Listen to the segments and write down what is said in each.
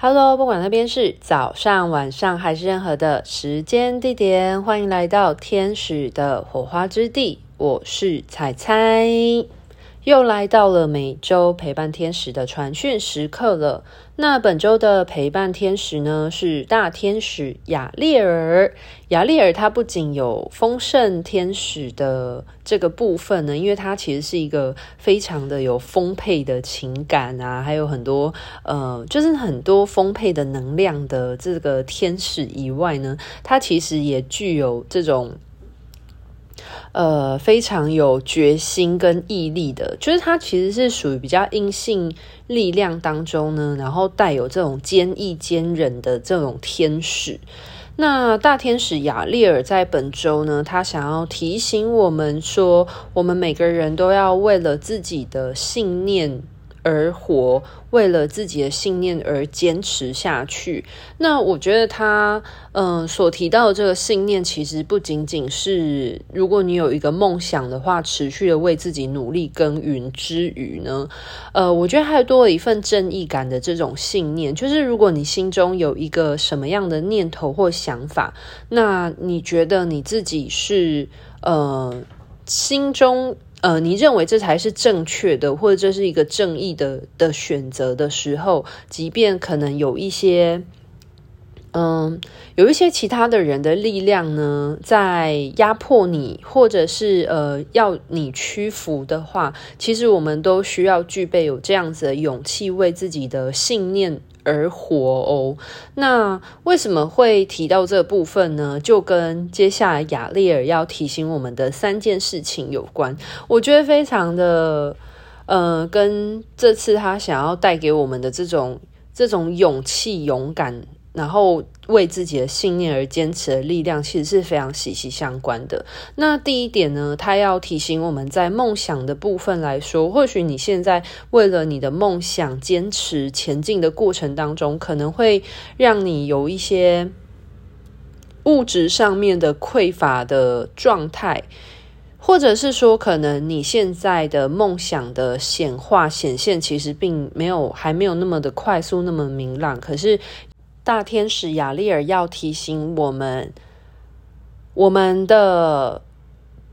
Hello，不管那边是早上、晚上还是任何的时间地点，欢迎来到天使的火花之地。我是彩彩，又来到了每周陪伴天使的传讯时刻了。那本周的陪伴天使呢，是大天使雅列尔。雅列尔它不仅有丰盛天使的这个部分呢，因为它其实是一个非常的有丰沛的情感啊，还有很多呃，就是很多丰沛的能量的这个天使以外呢，它其实也具有这种。呃，非常有决心跟毅力的，就是他其实是属于比较阴性力量当中呢，然后带有这种坚毅坚忍的这种天使。那大天使雅利尔在本周呢，他想要提醒我们说，我们每个人都要为了自己的信念。而活，为了自己的信念而坚持下去。那我觉得他，嗯、所提到的这个信念，其实不仅仅是如果你有一个梦想的话，持续的为自己努力耕耘之余呢，呃，我觉得还多了一份正义感的这种信念。就是如果你心中有一个什么样的念头或想法，那你觉得你自己是，呃，心中。呃，你认为这才是正确的，或者这是一个正义的的选择的时候，即便可能有一些，嗯，有一些其他的人的力量呢，在压迫你，或者是呃要你屈服的话，其实我们都需要具备有这样子的勇气，为自己的信念。而活哦，那为什么会提到这部分呢？就跟接下来雅丽尔要提醒我们的三件事情有关。我觉得非常的，呃，跟这次他想要带给我们的这种这种勇气、勇敢。然后为自己的信念而坚持的力量，其实是非常息息相关的。那第一点呢，他要提醒我们在梦想的部分来说，或许你现在为了你的梦想坚持前进的过程当中，可能会让你有一些物质上面的匮乏的状态，或者是说，可能你现在的梦想的显化显现，其实并没有还没有那么的快速，那么明朗，可是。大天使雅利尔要提醒我们，我们的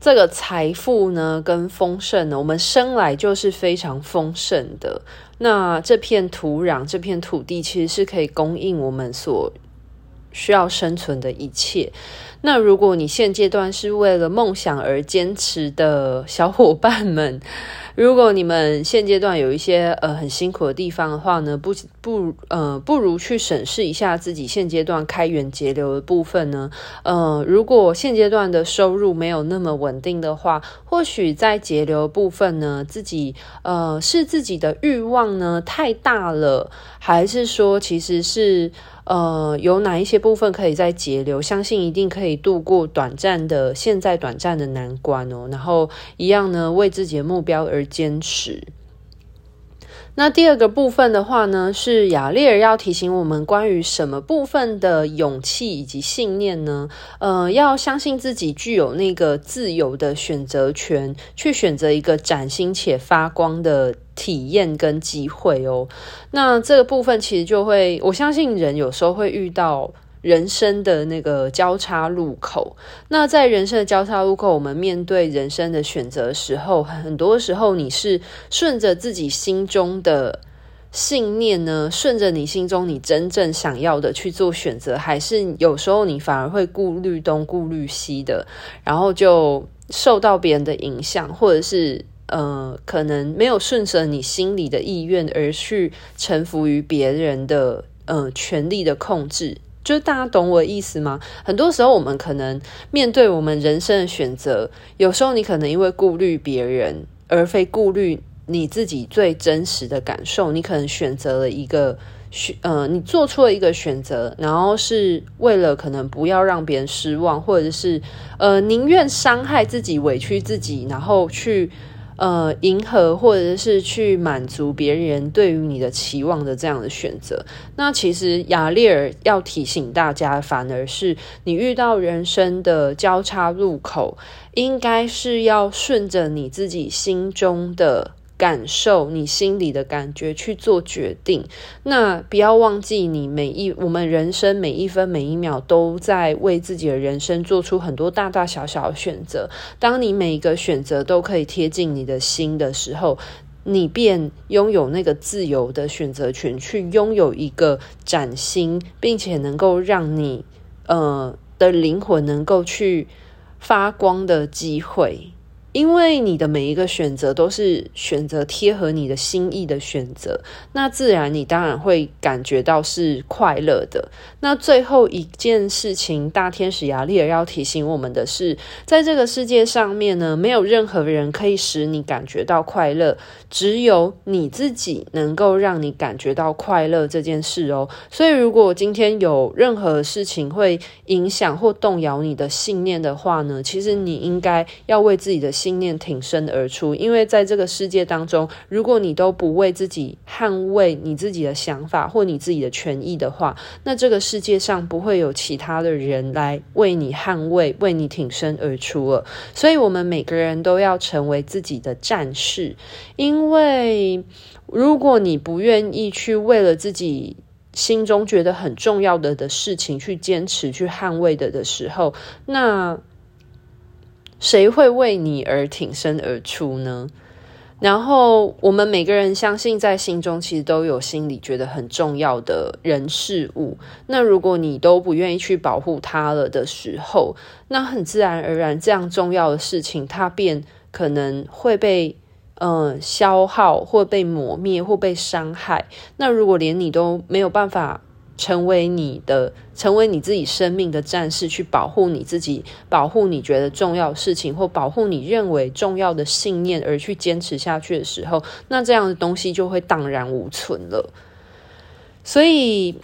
这个财富呢，跟丰盛呢，我们生来就是非常丰盛的。那这片土壤、这片土地，其实是可以供应我们所需要生存的一切。那如果你现阶段是为了梦想而坚持的小伙伴们，如果你们现阶段有一些呃很辛苦的地方的话呢，不不呃不如去审视一下自己现阶段开源节流的部分呢。呃，如果现阶段的收入没有那么稳定的话，或许在节流部分呢，自己呃是自己的欲望呢太大了，还是说其实是呃有哪一些部分可以再节流？相信一定可以可以度过短暂的现在短暂的难关哦。然后一样呢，为自己的目标而。坚持。那第二个部分的话呢，是雅列尔要提醒我们关于什么部分的勇气以及信念呢？呃，要相信自己具有那个自由的选择权，去选择一个崭新且发光的体验跟机会哦。那这个部分其实就会，我相信人有时候会遇到。人生的那个交叉路口，那在人生的交叉路口，我们面对人生的选择时候，很多时候你是顺着自己心中的信念呢，顺着你心中你真正想要的去做选择，还是有时候你反而会顾虑东顾虑西的，然后就受到别人的影响，或者是呃，可能没有顺着你心里的意愿而去臣服于别人的呃权力的控制。就大家懂我的意思吗？很多时候，我们可能面对我们人生的选择，有时候你可能因为顾虑别人，而非顾虑你自己最真实的感受。你可能选择了一个选，呃，你做出了一个选择，然后是为了可能不要让别人失望，或者是呃，宁愿伤害自己、委屈自己，然后去。呃，迎合或者是去满足别人对于你的期望的这样的选择，那其实雅丽尔要提醒大家，反而是你遇到人生的交叉路口，应该是要顺着你自己心中的感受你心里的感觉去做决定，那不要忘记，你每一我们人生每一分每一秒都在为自己的人生做出很多大大小小的选择。当你每一个选择都可以贴近你的心的时候，你便拥有那个自由的选择权，去拥有一个崭新，并且能够让你呃的灵魂能够去发光的机会。因为你的每一个选择都是选择贴合你的心意的选择，那自然你当然会感觉到是快乐的。那最后一件事情，大天使亚利尔要提醒我们的是，在这个世界上面呢，没有任何人可以使你感觉到快乐，只有你自己能够让你感觉到快乐这件事哦。所以，如果今天有任何事情会影响或动摇你的信念的话呢，其实你应该要为自己的信念挺身而出，因为在这个世界当中，如果你都不为自己捍卫你自己的想法或你自己的权益的话，那这个世界上不会有其他的人来为你捍卫、为你挺身而出了。所以，我们每个人都要成为自己的战士，因为如果你不愿意去为了自己心中觉得很重要的的事情去坚持、去捍卫的的时候，那。谁会为你而挺身而出呢？然后我们每个人相信，在心中其实都有心里觉得很重要的人事物。那如果你都不愿意去保护它了的时候，那很自然而然，这样重要的事情，它便可能会被嗯、呃、消耗，或被抹灭，或被伤害。那如果连你都没有办法。成为你的，成为你自己生命的战士，去保护你自己，保护你觉得重要事情，或保护你认为重要的信念，而去坚持下去的时候，那这样的东西就会荡然无存了。所以，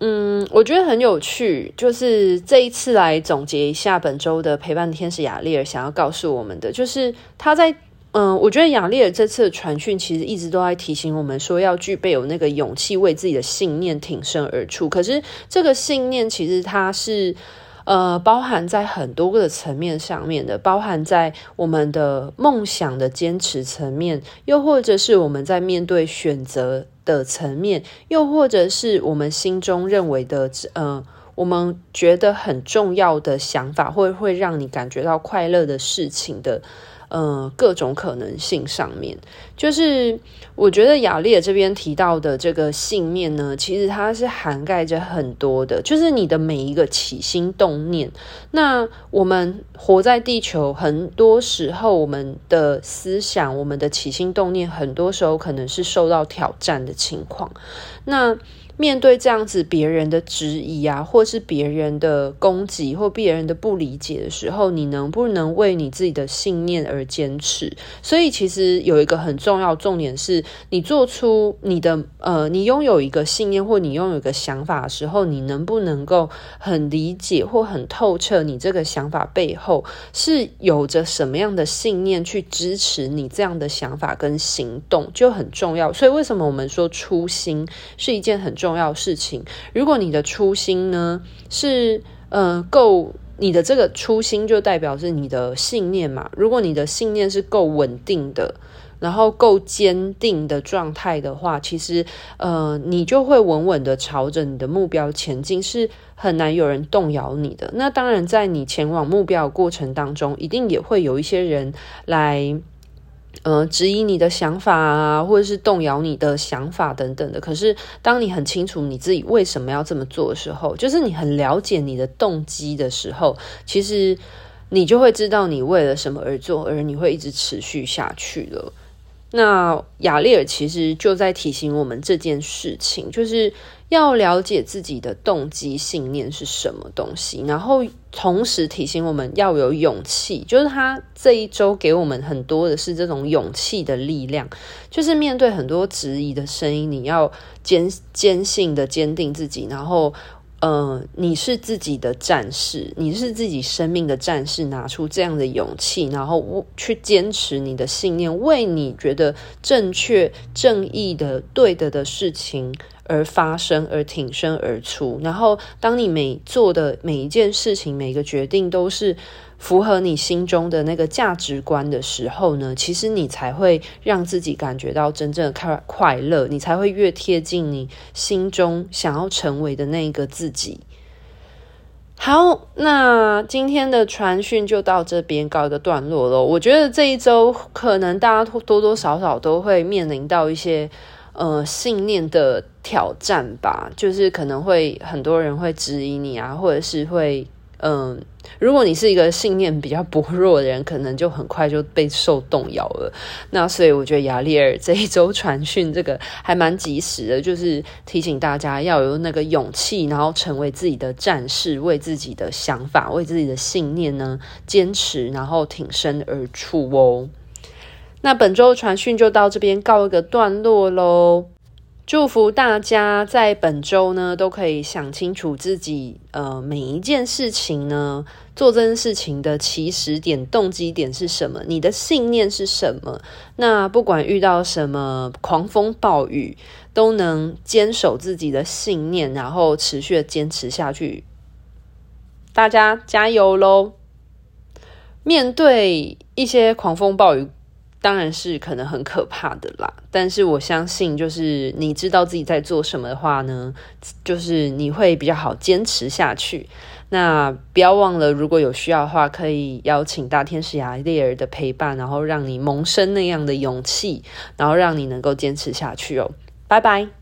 嗯，我觉得很有趣，就是这一次来总结一下本周的陪伴天使雅丽尔想要告诉我们的，就是他在。嗯，我觉得雅利尔这次的传讯其实一直都在提醒我们说，要具备有那个勇气，为自己的信念挺身而出。可是这个信念其实它是呃包含在很多个层面上面的，包含在我们的梦想的坚持层面，又或者是我们在面对选择的层面，又或者是我们心中认为的呃我们觉得很重要的想法，会会让你感觉到快乐的事情的。呃，各种可能性上面，就是我觉得雅丽这边提到的这个信念呢，其实它是涵盖着很多的，就是你的每一个起心动念。那我们活在地球，很多时候我们的思想、我们的起心动念，很多时候可能是受到挑战的情况。那面对这样子别人的质疑啊，或是别人的攻击或别人的不理解的时候，你能不能为你自己的信念而而坚持？所以其实有一个很重要重点是，你做出你的呃，你拥有一个信念或你拥有一个想法的时候，你能不能够很理解或很透彻你这个想法背后是有着什么样的信念去支持你这样的想法跟行动就很重要。所以为什么我们说初心是一件很重要重要事情，如果你的初心呢是呃够，你的这个初心就代表是你的信念嘛。如果你的信念是够稳定的，然后够坚定的状态的话，其实呃你就会稳稳的朝着你的目标前进，是很难有人动摇你的。那当然，在你前往目标的过程当中，一定也会有一些人来。呃，质疑你的想法啊，或者是动摇你的想法等等的。可是，当你很清楚你自己为什么要这么做的时候，就是你很了解你的动机的时候，其实你就会知道你为了什么而做，而你会一直持续下去了。那亚利尔其实就在提醒我们这件事情，就是要了解自己的动机、信念是什么东西，然后同时提醒我们要有勇气。就是他这一周给我们很多的是这种勇气的力量，就是面对很多质疑的声音，你要坚坚信的坚定自己，然后。呃，你是自己的战士，你是自己生命的战士，拿出这样的勇气，然后去坚持你的信念，为你觉得正确、正义的、对的的事情而发生，而挺身而出。然后，当你每做的每一件事情、每个决定都是符合你心中的那个价值观的时候呢，其实你才会让自己感觉到真正的快快乐，你才会越贴近你心中想要成为的那个自己。好，那今天的传讯就到这边告一个段落了。我觉得这一周可能大家多多少少都会面临到一些呃信念的挑战吧，就是可能会很多人会质疑你啊，或者是会。嗯，如果你是一个信念比较薄弱的人，可能就很快就被受动摇了。那所以我觉得亚丽尔这一周传讯这个还蛮及时的，就是提醒大家要有那个勇气，然后成为自己的战士，为自己的想法、为自己的信念呢坚持，然后挺身而出哦。那本周传讯就到这边告一个段落喽。祝福大家在本周呢都可以想清楚自己呃每一件事情呢做这件事情的起始点、动机点是什么，你的信念是什么。那不管遇到什么狂风暴雨，都能坚守自己的信念，然后持续的坚持下去。大家加油喽！面对一些狂风暴雨。当然是可能很可怕的啦，但是我相信，就是你知道自己在做什么的话呢，就是你会比较好坚持下去。那不要忘了，如果有需要的话，可以邀请大天使雅丽尔的陪伴，然后让你萌生那样的勇气，然后让你能够坚持下去哦。拜拜。